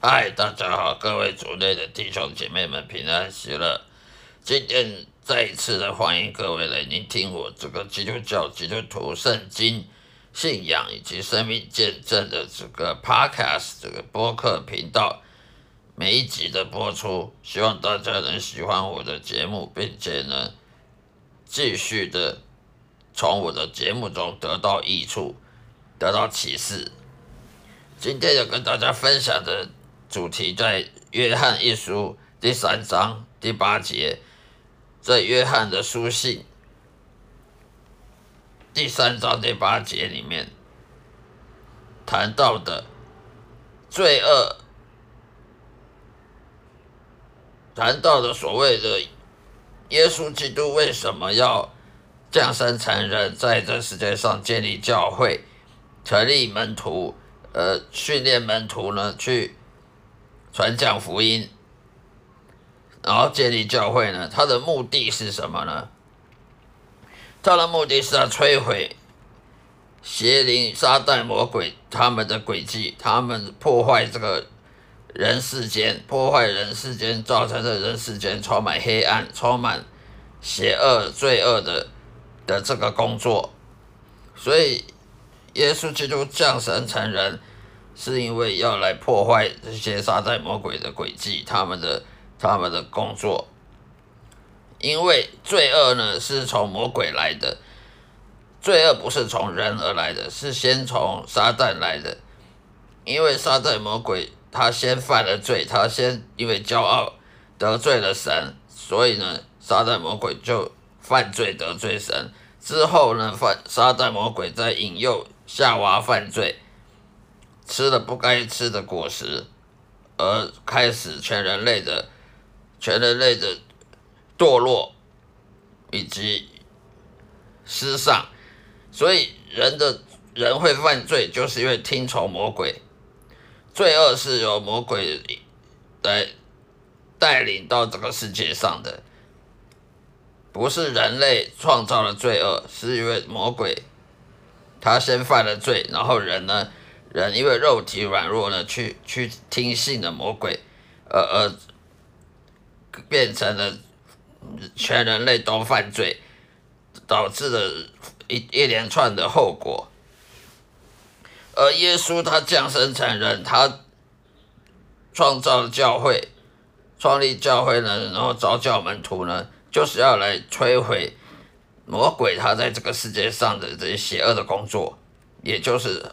嗨，大家好，各位族内的弟兄姐妹们平安喜乐。今天再一次的欢迎各位来聆听我这个基督教基督徒圣经信仰以及生命见证的这个 podcast 这个播客频道。每一集的播出，希望大家能喜欢我的节目，并且呢，继续的从我的节目中得到益处，得到启示。今天要跟大家分享的主题在约翰一书第三章第八节，在约翰的书信第三章第八节里面谈到的罪恶。谈到的所谓的耶稣基督为什么要降生成人，在这世界上建立教会、成立门徒、呃训练门徒呢？去传讲福音，然后建立教会呢？他的目的是什么呢？他的目的是要摧毁邪灵、撒旦、魔鬼他们的诡计，他们破坏这个。人世间破坏人世间，造成的人世间充满黑暗、充满邪恶、罪恶的的这个工作，所以耶稣基督降生成人，是因为要来破坏这些撒旦魔鬼的诡计，他们的他们的工作。因为罪恶呢是从魔鬼来的，罪恶不是从人而来的，是先从撒旦来的，因为撒旦魔鬼。他先犯了罪，他先因为骄傲得罪了神，所以呢，撒旦魔鬼就犯罪得罪神。之后呢，犯撒旦魔鬼在引诱夏娃犯罪，吃了不该吃的果实，而开始全人类的全人类的堕落以及失丧。所以人的人会犯罪，就是因为听从魔鬼。罪恶是由魔鬼来带领到这个世界上的，不是人类创造了罪恶，是因为魔鬼他先犯了罪，然后人呢，人因为肉体软弱呢，去去听信了魔鬼，而而变成了全人类都犯罪，导致了一一连串的后果。而耶稣他降生成人，他创造了教会，创立教会呢，然后招教门徒呢，就是要来摧毁魔鬼他在这个世界上的这些邪恶的工作，也就是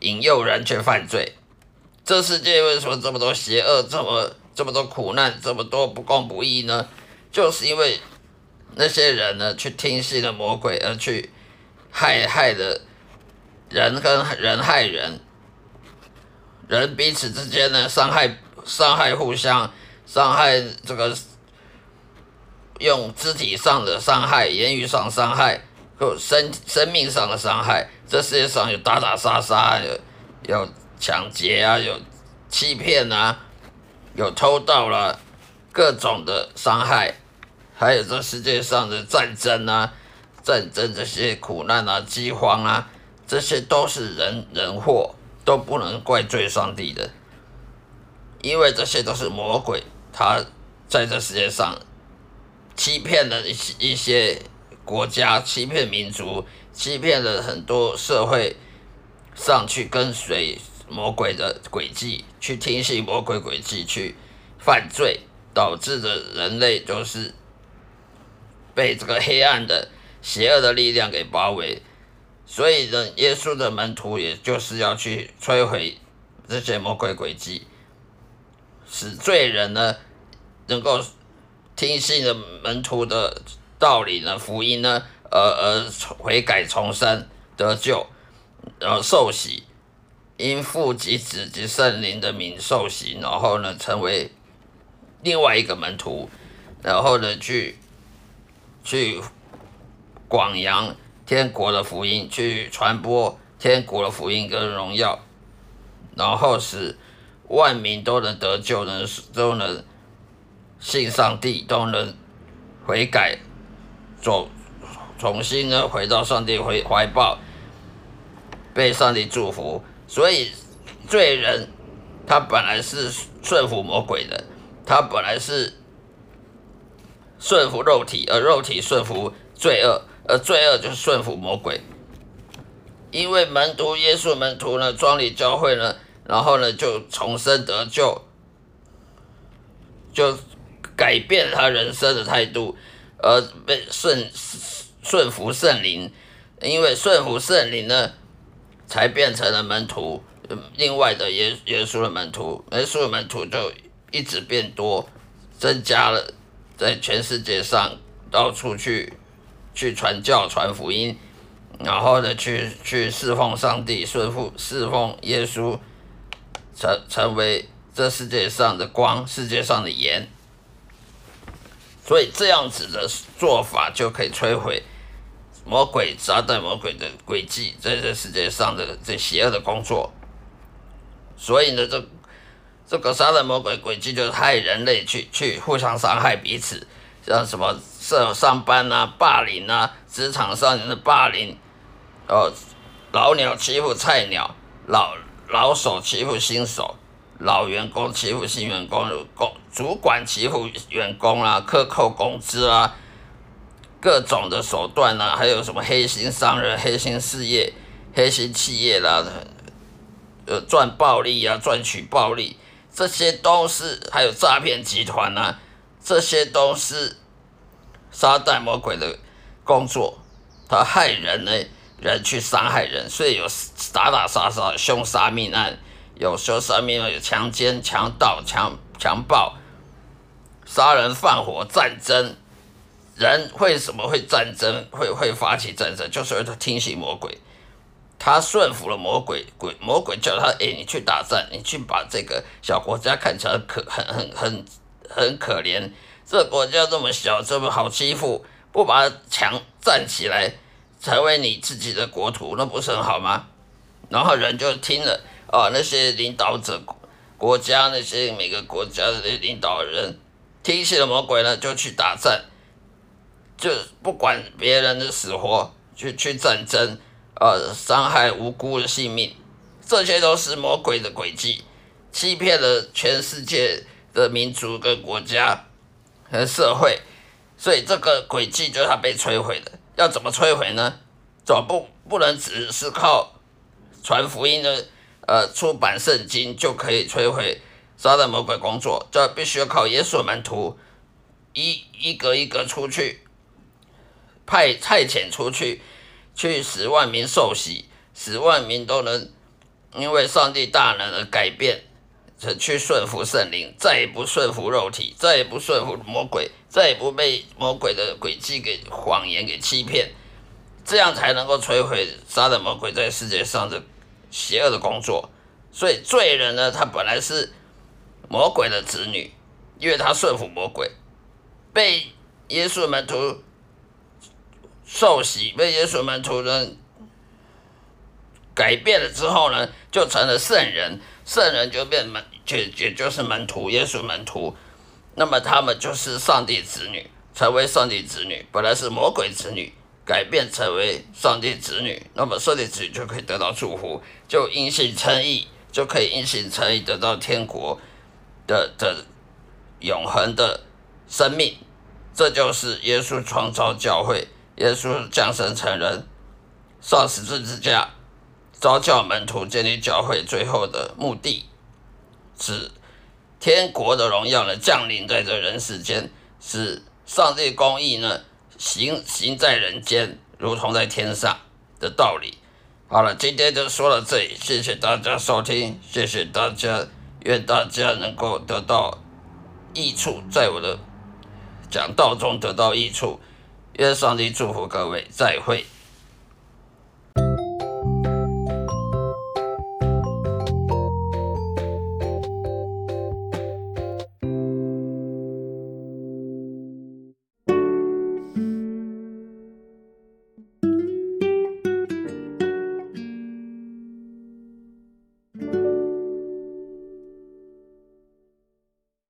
引诱人去犯罪。这世界为什么这么多邪恶，这么这么多苦难，这么多不公不义呢？就是因为那些人呢，去听信了魔鬼，而去害害的。人跟人害人，人彼此之间呢伤害伤害互相伤害这个用肢体上的伤害、言语上伤害、或生生命上的伤害。这世界上有打打杀杀，有有抢劫啊，有欺骗啊，有偷盗了，各种的伤害，还有这世界上的战争啊，战争这些苦难啊，饥荒啊。这些都是人人祸，都不能怪罪上帝的，因为这些都是魔鬼，他在这世界上欺骗了一一些国家，欺骗民族，欺骗了很多社会上去跟随魔鬼的轨迹，去听信魔鬼轨迹，去犯罪，导致的人类都是被这个黑暗的邪恶的力量给包围。所以呢，耶稣的门徒也就是要去摧毁这些魔鬼诡计，使罪人呢能够听信了门徒的道理呢、福音呢，而而悔改重生得救，然后受洗，因父及子及圣灵的名受洗，然后呢成为另外一个门徒，然后呢去去广扬。天国的福音，去传播天国的福音跟荣耀，然后使万民都能得救，能都能信上帝，都能悔改，走重新呢回到上帝怀怀抱，被上帝祝福。所以罪人他本来是顺服魔鬼的，他本来是顺服肉体，而肉体顺服罪恶，而罪恶就是顺服魔鬼。因为门徒耶稣门徒呢，庄里教会呢，然后呢就重生得救，就改变他人生的态度，而被顺顺服圣灵，因为顺服圣灵呢，才变成了门徒。另外的耶耶稣的门徒，耶稣的门徒就一直变多，增加了在全世界上到处去去传教传福音。然后呢，去去侍奉上帝，顺服侍奉耶稣，成成为这世界上的光，世界上的盐。所以这样子的做法就可以摧毁魔鬼撒旦魔鬼的诡计，在这世界上的这邪恶的工作。所以呢，这这个撒旦魔鬼诡计就是害人类去去互相伤害彼此，像什么上上班啊、霸凌啊、职场上人的霸凌。哦，老鸟欺负菜鸟，老老手欺负新手，老员工欺负新员工，工主管欺负员工啊，克扣工资啊，各种的手段啊，还有什么黑心商人、黑心事业、黑心企业啦，呃，赚暴利啊，赚取暴利，这些都是还有诈骗集团啊，这些都是撒旦魔鬼的工作，他害人呢。人去伤害人，所以有打打杀杀、凶杀命案，有凶杀命案，有强奸、强盗、强强暴、杀人放火、战争。人为什么会战争？会会发起战争？就是为他听信魔鬼，他顺服了魔鬼，鬼魔鬼叫他：哎，你去打战，你去把这个小国家看起来可很很很很可怜，这国家这么小，这么好欺负，不把它强站起来。成为你自己的国土，那不是很好吗？然后人就听了啊，那些领导者国家那些每个国家的领导人听信了魔鬼呢，就去打战，就不管别人的死活，去去战争，呃，伤害无辜的性命，这些都是魔鬼的诡计，欺骗了全世界的民族跟国家和社会，所以这个诡计就是他被摧毁的。要怎么摧毁呢？总不不能只是靠传福音的，呃，出版圣经就可以摧毁撒旦魔鬼工作，这必须要靠耶稣门徒一一个一个出去派派遣出去，去十万名受洗，十万名都能因为上帝大能而改变，去顺服圣灵，再也不顺服肉体，再也不顺服魔鬼。再也不被魔鬼的诡计给谎言给欺骗，这样才能够摧毁杀的魔鬼在世界上的邪恶的工作。所以罪人呢，他本来是魔鬼的子女，因为他顺服魔鬼，被耶稣门徒受洗，被耶稣门徒呢改变了之后呢，就成了圣人，圣人就变门，就也就是门徒，耶稣门徒。那么他们就是上帝子女，成为上帝子女，本来是魔鬼子女，改变成为上帝子女，那么上帝子女就可以得到祝福，就因信称义，就可以因信称义得到天国的的永恒的生命。这就是耶稣创造教会，耶稣降生成人，上十字架，召教门徒，建立教会，最后的目的是。天国的荣耀呢，降临在这人世间，使上帝公义呢行行在人间，如同在天上的道理。好了，今天就说到这里，谢谢大家收听，谢谢大家，愿大家能够得到益处，在我的讲道中得到益处，愿上帝祝福各位，再会。